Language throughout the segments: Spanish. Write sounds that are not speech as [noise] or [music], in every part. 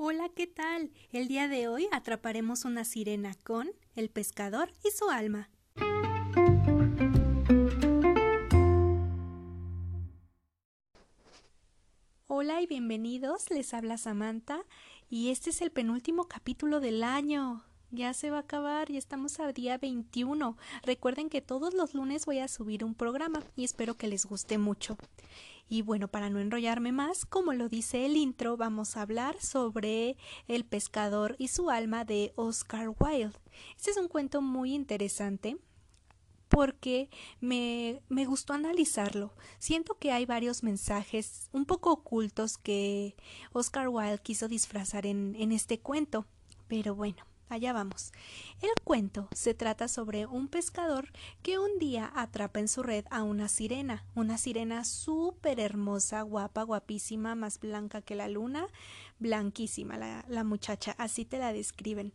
Hola, ¿qué tal? El día de hoy atraparemos una sirena con el pescador y su alma. Hola y bienvenidos, les habla Samantha y este es el penúltimo capítulo del año. Ya se va a acabar y estamos a día 21. Recuerden que todos los lunes voy a subir un programa y espero que les guste mucho. Y bueno, para no enrollarme más, como lo dice el intro, vamos a hablar sobre El pescador y su alma de Oscar Wilde. Este es un cuento muy interesante porque me, me gustó analizarlo. Siento que hay varios mensajes un poco ocultos que Oscar Wilde quiso disfrazar en, en este cuento. Pero bueno, Allá vamos. El cuento se trata sobre un pescador que un día atrapa en su red a una sirena, una sirena súper hermosa, guapa, guapísima, más blanca que la luna, blanquísima la, la muchacha, así te la describen.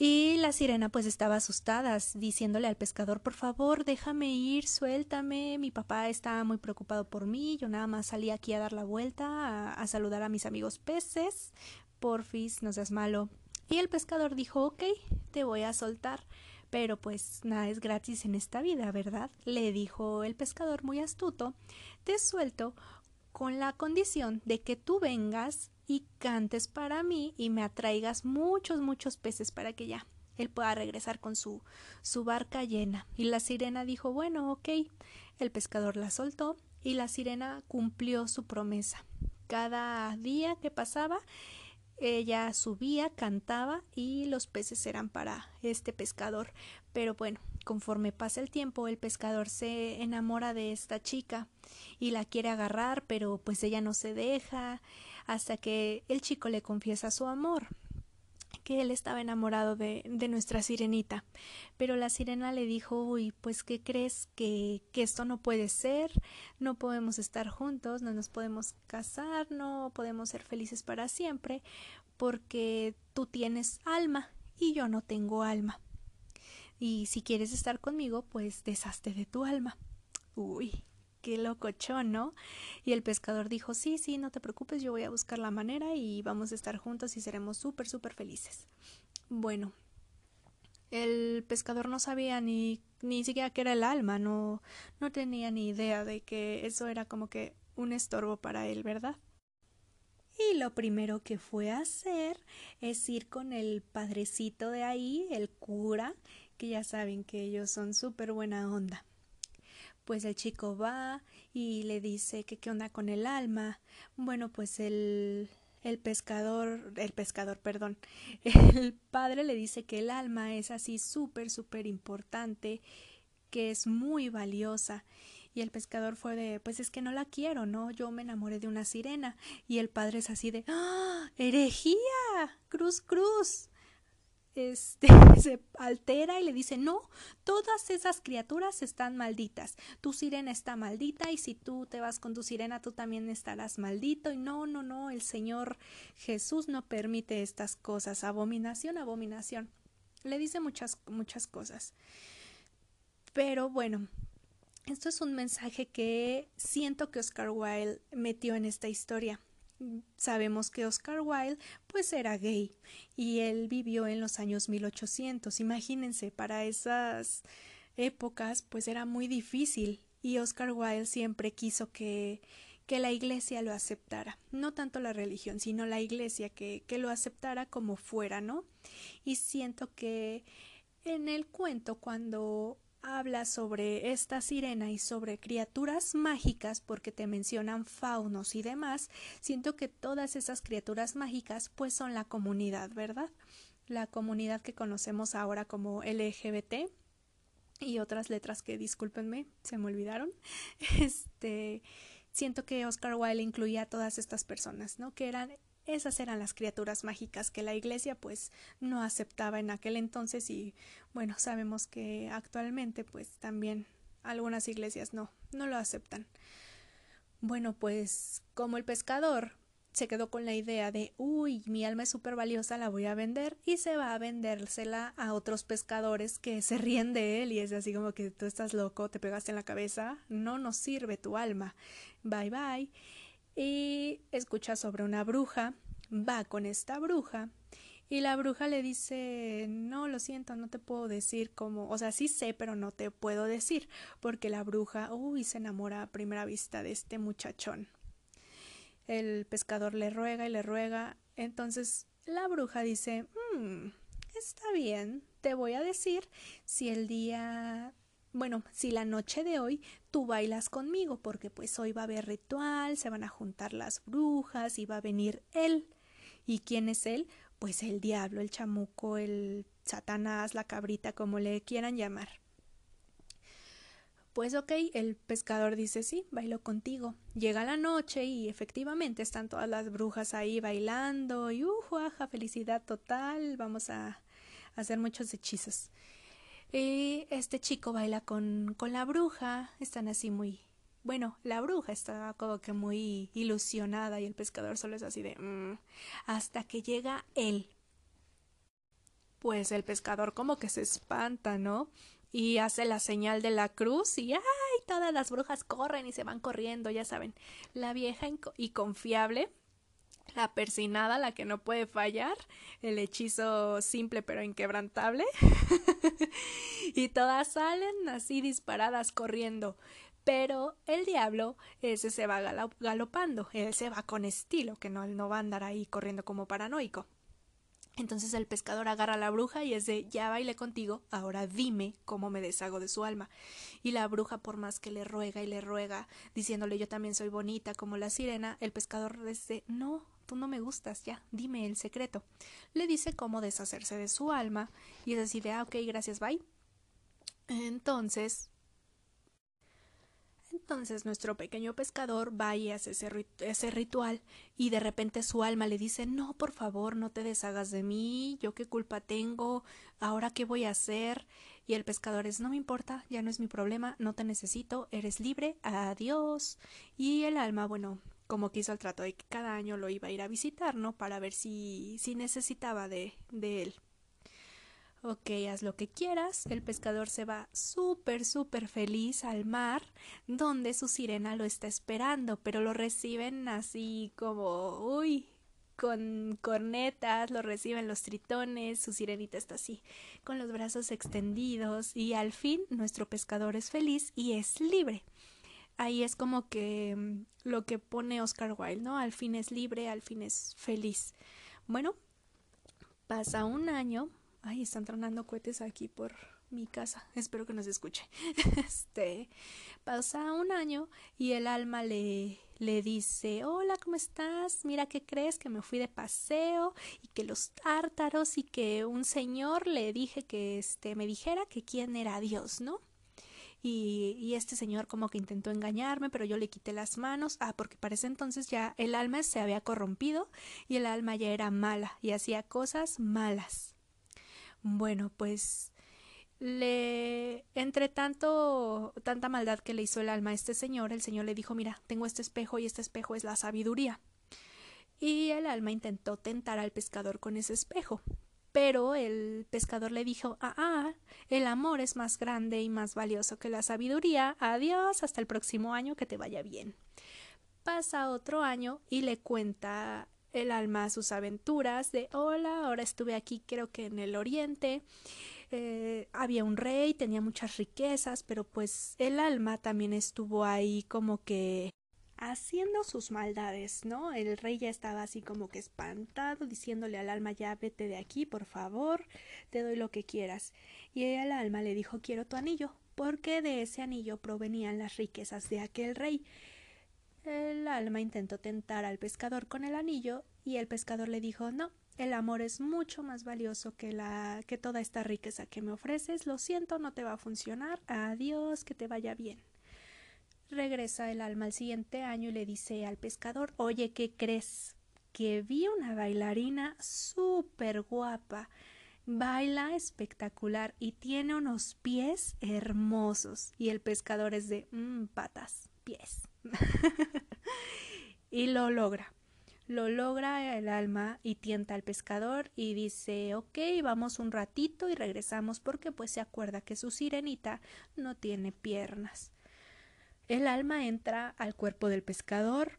Y la sirena pues estaba asustada, diciéndole al pescador por favor déjame ir, suéltame, mi papá está muy preocupado por mí, yo nada más salí aquí a dar la vuelta, a, a saludar a mis amigos peces, porfis, no seas malo, y el pescador dijo ok, te voy a soltar. Pero pues nada es gratis en esta vida, ¿verdad? Le dijo el pescador muy astuto, te suelto con la condición de que tú vengas y cantes para mí y me atraigas muchos, muchos peces para que ya él pueda regresar con su, su barca llena. Y la sirena dijo, bueno, ok. El pescador la soltó y la sirena cumplió su promesa. Cada día que pasaba, ella subía, cantaba y los peces eran para este pescador. Pero bueno, conforme pasa el tiempo, el pescador se enamora de esta chica y la quiere agarrar, pero pues ella no se deja hasta que el chico le confiesa su amor que él estaba enamorado de, de, nuestra sirenita. Pero la sirena le dijo uy, pues ¿qué crees que, que esto no puede ser? No podemos estar juntos, no nos podemos casar, no podemos ser felices para siempre, porque tú tienes alma y yo no tengo alma. Y si quieres estar conmigo, pues deshazte de tu alma. Uy, qué locochón, ¿no? Y el pescador dijo, sí, sí, no te preocupes, yo voy a buscar la manera y vamos a estar juntos y seremos súper, súper felices. Bueno, el pescador no sabía ni, ni siquiera qué era el alma, no, no tenía ni idea de que eso era como que un estorbo para él, ¿verdad? Y lo primero que fue a hacer es ir con el padrecito de ahí, el cura, que ya saben que ellos son súper buena onda pues el chico va y le dice que qué onda con el alma. Bueno, pues el el pescador, el pescador, perdón, [laughs] el padre le dice que el alma es así súper, súper importante, que es muy valiosa. Y el pescador fue de, pues es que no la quiero, ¿no? Yo me enamoré de una sirena. Y el padre es así de, ¡ah! ¡Herejía! ¡Cruz, cruz! Este, [laughs] se altera y le dice no, todas esas criaturas están malditas, tu sirena está maldita y si tú te vas con tu sirena tú también estarás maldito y no, no, no, el Señor Jesús no permite estas cosas, abominación, abominación. Le dice muchas, muchas cosas. Pero bueno, esto es un mensaje que siento que Oscar Wilde metió en esta historia sabemos que Oscar Wilde pues era gay y él vivió en los años 1800. Imagínense, para esas épocas pues era muy difícil y Oscar Wilde siempre quiso que que la iglesia lo aceptara, no tanto la religión, sino la iglesia que, que lo aceptara como fuera, ¿no? Y siento que en el cuento cuando habla sobre esta sirena y sobre criaturas mágicas porque te mencionan faunos y demás, siento que todas esas criaturas mágicas pues son la comunidad, ¿verdad? La comunidad que conocemos ahora como LGBT y otras letras que discúlpenme, se me olvidaron. [laughs] Este siento que Oscar Wilde incluía a todas estas personas, ¿no? Que eran esas eran las criaturas mágicas que la Iglesia pues no aceptaba en aquel entonces y bueno, sabemos que actualmente pues también algunas iglesias no, no lo aceptan. Bueno, pues como el pescador se quedó con la idea de uy, mi alma es súper valiosa, la voy a vender y se va a vendérsela a otros pescadores que se ríen de él y es así como que tú estás loco, te pegaste en la cabeza, no nos sirve tu alma, bye bye y escucha sobre una bruja, va con esta bruja y la bruja le dice, no, lo siento, no te puedo decir cómo, o sea, sí sé, pero no te puedo decir, porque la bruja, uy, se enamora a primera vista de este muchachón. El pescador le ruega y le ruega, entonces la bruja dice, mmm, está bien, te voy a decir si el día bueno, si la noche de hoy tú bailas conmigo, porque pues hoy va a haber ritual, se van a juntar las brujas y va a venir él. ¿Y quién es él? Pues el diablo, el chamuco, el satanás, la cabrita, como le quieran llamar. Pues ok, el pescador dice sí, bailo contigo. Llega la noche y efectivamente están todas las brujas ahí bailando y uh, felicidad total, vamos a hacer muchos hechizos. Y este chico baila con, con la bruja, están así muy bueno, la bruja está como que muy ilusionada y el pescador solo es así de mm", hasta que llega él. Pues el pescador como que se espanta, ¿no? Y hace la señal de la cruz y ¡ay! Todas las brujas corren y se van corriendo, ya saben. La vieja y confiable la persinada, la que no puede fallar, el hechizo simple pero inquebrantable. [laughs] [laughs] y todas salen así disparadas corriendo. Pero el diablo, ese se va galopando, él se va con estilo, que no, él no va a andar ahí corriendo como paranoico. Entonces el pescador agarra a la bruja y es de ya bailé contigo, ahora dime cómo me deshago de su alma. Y la bruja, por más que le ruega y le ruega, diciéndole yo también soy bonita como la sirena, el pescador dice no, tú no me gustas, ya, dime el secreto. Le dice cómo deshacerse de su alma y es así de ah, ok, gracias, bye. Entonces entonces nuestro pequeño pescador va y hace ese, ese, ritual y de repente su alma le dice no, por favor, no te deshagas de mí, yo qué culpa tengo, ahora qué voy a hacer. Y el pescador es no me importa, ya no es mi problema, no te necesito, eres libre, adiós. Y el alma, bueno, como quiso el trato de que cada año lo iba a ir a visitar, ¿no? Para ver si, si necesitaba de, de él. Ok, haz lo que quieras. El pescador se va súper, súper feliz al mar, donde su sirena lo está esperando, pero lo reciben así como, uy, con cornetas, lo reciben los tritones, su sirenita está así, con los brazos extendidos, y al fin nuestro pescador es feliz y es libre. Ahí es como que mm, lo que pone Oscar Wilde, ¿no? Al fin es libre, al fin es feliz. Bueno, pasa un año, Ay, están tronando cohetes aquí por mi casa. [laughs] Espero que nos escuche. [laughs] Este pasa un año y el alma le, le dice Hola, ¿cómo estás? Mira qué crees que me fui de paseo y que los tártaros y que un señor le dije que este me dijera que quién era Dios, ¿no? Y, y, este señor como que intentó engañarme, pero yo le quité las manos. Ah, porque para ese entonces ya el alma se había corrompido y el alma ya era mala y hacía cosas malas. Bueno, pues le entre tanto tanta maldad que le hizo el alma a este señor, el señor le dijo, "Mira, tengo este espejo y este espejo es la sabiduría." Y el alma intentó tentar al pescador con ese espejo, pero el pescador le dijo, "Ah, ah, el amor es más grande y más valioso que la sabiduría. Adiós, hasta el próximo año, que te vaya bien." Pasa otro año y le cuenta el alma sus aventuras de hola, ahora estuve aquí creo que en el oriente, eh, había un rey, tenía muchas riquezas, pero pues el alma también estuvo ahí como que haciendo sus maldades, ¿no? El rey ya estaba así como que espantado, diciéndole al alma ya vete de aquí, por favor, te doy lo que quieras. Y el alma le dijo quiero tu anillo, porque de ese anillo provenían las riquezas de aquel rey. El alma intentó tentar al pescador con el anillo y el pescador le dijo no, el amor es mucho más valioso que la que toda esta riqueza que me ofreces. Lo siento, no te va a funcionar. Adiós, que te vaya bien. Regresa el alma al siguiente año y le dice al pescador Oye, ¿qué crees? Que vi una bailarina súper guapa. Baila espectacular y tiene unos pies hermosos. Y el pescador es de mmm, patas, pies. [laughs] y lo logra. Lo logra el alma y tienta al pescador y dice ok, vamos un ratito y regresamos porque pues se acuerda que su sirenita no tiene piernas. El alma entra al cuerpo del pescador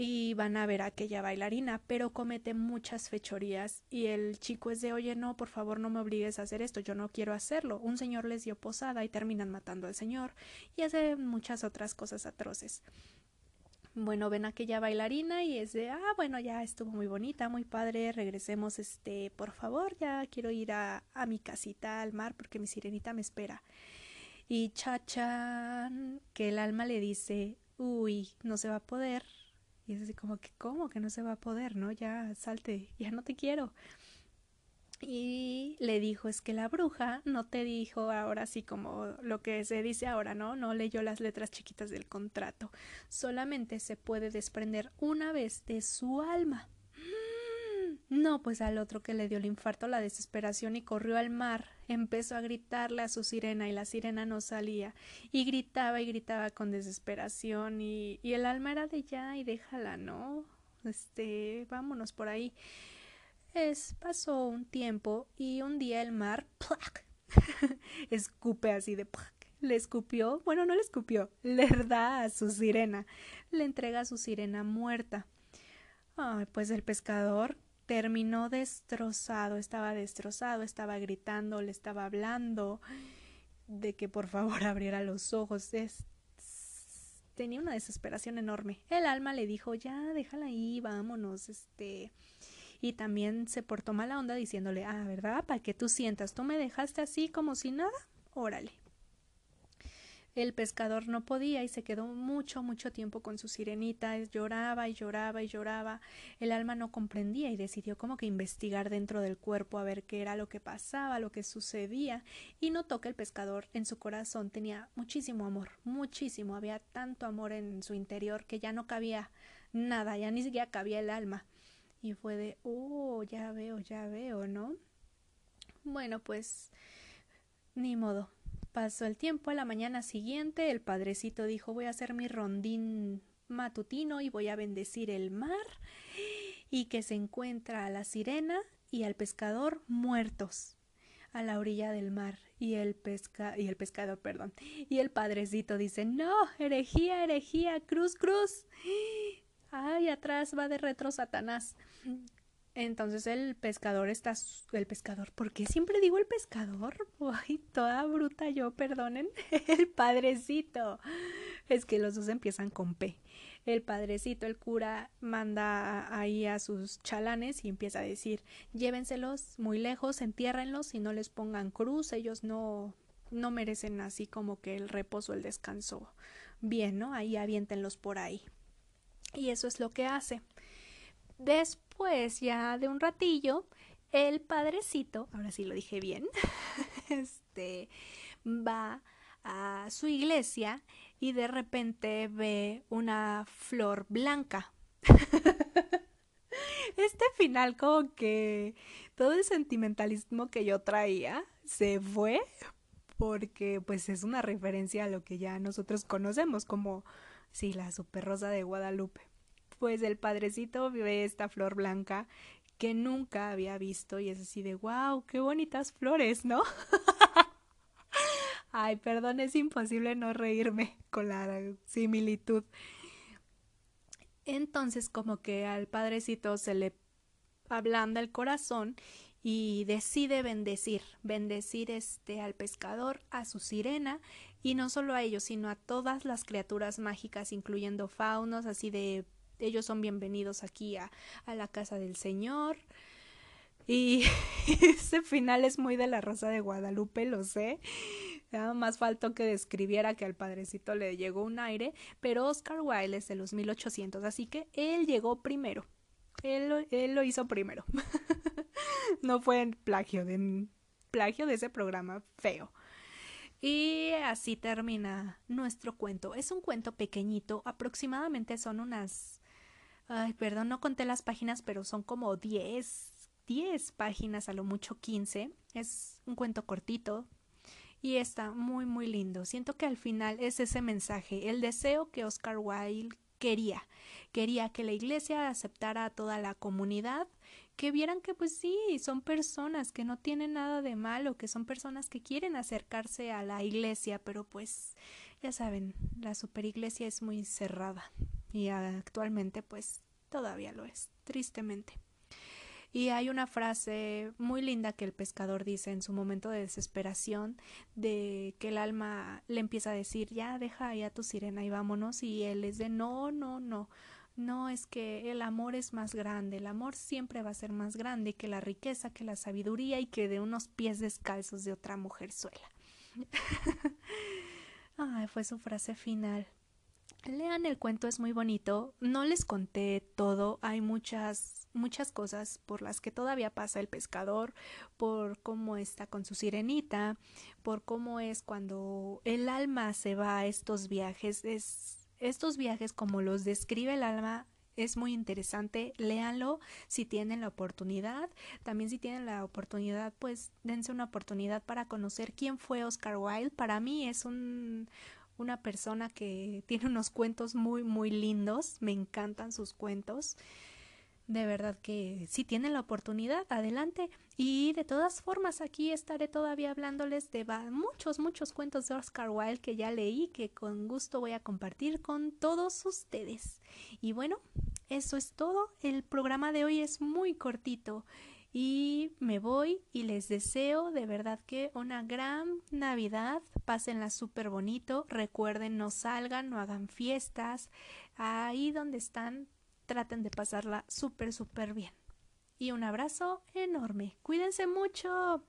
y van a ver a aquella bailarina, pero comete muchas fechorías y el chico es de, oye, no, por favor no me obligues a hacer esto, yo no quiero hacerlo. Un señor les dio posada y terminan matando al señor y hace muchas otras cosas atroces. Bueno, ven a aquella bailarina y es de, ah, bueno, ya estuvo muy bonita, muy padre, regresemos, este, por favor, ya quiero ir a, a mi casita al mar porque mi sirenita me espera. Y chachan, que el alma le dice, uy, no se va a poder, y es así como que, ¿cómo que no se va a poder? ¿No? Ya salte, [laughs] ya no te quiero. Y le dijo, es que la bruja no te dijo ahora sí como lo que se dice ahora, ¿no? No leyó las letras chiquitas del contrato. Solamente se puede desprender una vez de su alma. No, pues al otro que le dio el infarto, la desesperación y corrió al mar, empezó a gritarle a su sirena y la sirena no salía y gritaba y gritaba con desesperación y, y el alma era de ya y déjala, ¿no? Este, vámonos por ahí. Es, pasó un tiempo y un día el mar ¡plac! [laughs] escupe así de ¡plac! le escupió, bueno, no le escupió, le da a su sirena, le entrega a su sirena muerta. Ay, pues el pescador terminó destrozado, estaba destrozado, estaba gritando, le estaba hablando de que por favor [laughs] abriera los ojos. tenía una desesperación enorme. El alma le dijo, ya, déjala ahí, vámonos, este. Y también se portó mala onda diciéndole, ah, ¿verdad? Para que tú sientas, tú me dejaste así como si nada, órale. El pescador no podía y se quedó mucho, mucho tiempo con su sirenita, lloraba y lloraba y lloraba. El alma no comprendía y decidió como que investigar dentro del cuerpo a ver qué era lo que pasaba, lo que sucedía, y notó que el pescador en su corazón tenía muchísimo amor, muchísimo, había tanto amor en su interior que ya no cabía nada, ya ni siquiera cabía el alma. Y fue de, oh, ya veo, ya veo, ¿no? Bueno, pues ni modo, Pasó el tiempo, a la mañana siguiente el padrecito dijo voy a hacer mi rondín matutino y voy a bendecir el mar y que se encuentra a la sirena y al pescador muertos a la orilla del mar y el pesca y el pescador, perdón, y el padrecito dice, "No, herejía, herejía, cruz, cruz." Ay, atrás va de retro Satanás. Entonces el pescador está. El pescador. ¿Por qué siempre digo el pescador? [laughs] Ay, toda bruta yo, perdonen. [laughs] El padrecito. Es que los dos empiezan con P. El padrecito, el cura, manda ahí a sus chalanes y empieza a decir: llévenselos muy lejos, entiérrenlos y no les pongan cruz. Ellos no, no merecen así como que el reposo, el descanso. Bien, ¿no? Ahí aviéntenlos por ahí. Y eso es lo que hace. Después, ya de un ratillo, el padrecito, ahora sí lo dije bien, [laughs] este va a su iglesia y de repente ve una flor blanca. [laughs] este final como que todo el sentimentalismo que yo traía se fue porque pues es una referencia a lo que ya nosotros conocemos como sí, la super rosa de Guadalupe pues el padrecito ve esta flor blanca que nunca había visto y es así de wow, qué bonitas flores, ¿no? [laughs] Ay, perdón, es imposible no reírme con la similitud. Entonces como que al padrecito se le ablanda el corazón y decide bendecir, bendecir este al pescador, a su sirena y no solo a ellos, sino a todas las criaturas mágicas, incluyendo faunos, así de ellos son bienvenidos aquí a, a la casa del Señor. Y [laughs] ese final es muy de la Rosa de Guadalupe, lo sé. Nada más faltó que describiera que al padrecito le llegó un aire, pero Oscar Wilde es de los 1800, así que él llegó primero. Él, él lo hizo primero. [laughs] no fue en plagio de, plagio de ese programa feo. Y así termina nuestro cuento. Es un cuento pequeñito, aproximadamente son unas Ay, perdón, no conté las páginas, pero son como 10, 10 páginas, a lo mucho 15. Es un cuento cortito y está muy, muy lindo. Siento que al final es ese mensaje, el deseo que Oscar Wilde quería. Quería que la iglesia aceptara a toda la comunidad, que vieran que pues sí, son personas que no tienen nada de malo, que son personas que quieren acercarse a la iglesia, pero pues ya saben, la superiglesia es muy cerrada. Y actualmente pues todavía lo es, tristemente. Y hay una frase muy linda que el pescador dice en su momento de desesperación, de que el alma le empieza a decir, ya deja ya tu sirena y vámonos, y él es de, no, no, no, no es que el amor es más grande, el amor siempre va a ser más grande que la riqueza, que la sabiduría y que de unos pies descalzos de otra mujer suela. [laughs] Ay, fue su frase final. Lean el cuento, es muy bonito. No les conté todo, hay muchas, muchas cosas por las que todavía pasa el pescador, por cómo está con su sirenita, por cómo es cuando el alma se va a estos viajes. Es, estos viajes, como los describe el alma, es muy interesante, léanlo si tienen la oportunidad. También si tienen la oportunidad, pues dense una oportunidad para conocer quién fue Oscar Wilde. Para mí es un, una persona que tiene unos cuentos muy, muy lindos. Me encantan sus cuentos. De verdad que si tienen la oportunidad, adelante. Y de todas formas, aquí estaré todavía hablándoles de muchos, muchos cuentos de Oscar Wilde que ya leí, que con gusto voy a compartir con todos ustedes. Y bueno, eso es todo. El programa de hoy es muy cortito. Y me voy y les deseo de verdad que una gran Navidad, pásenla súper bonito, recuerden no salgan, no hagan fiestas, ahí donde están traten de pasarla súper súper bien. Y un abrazo enorme, cuídense mucho.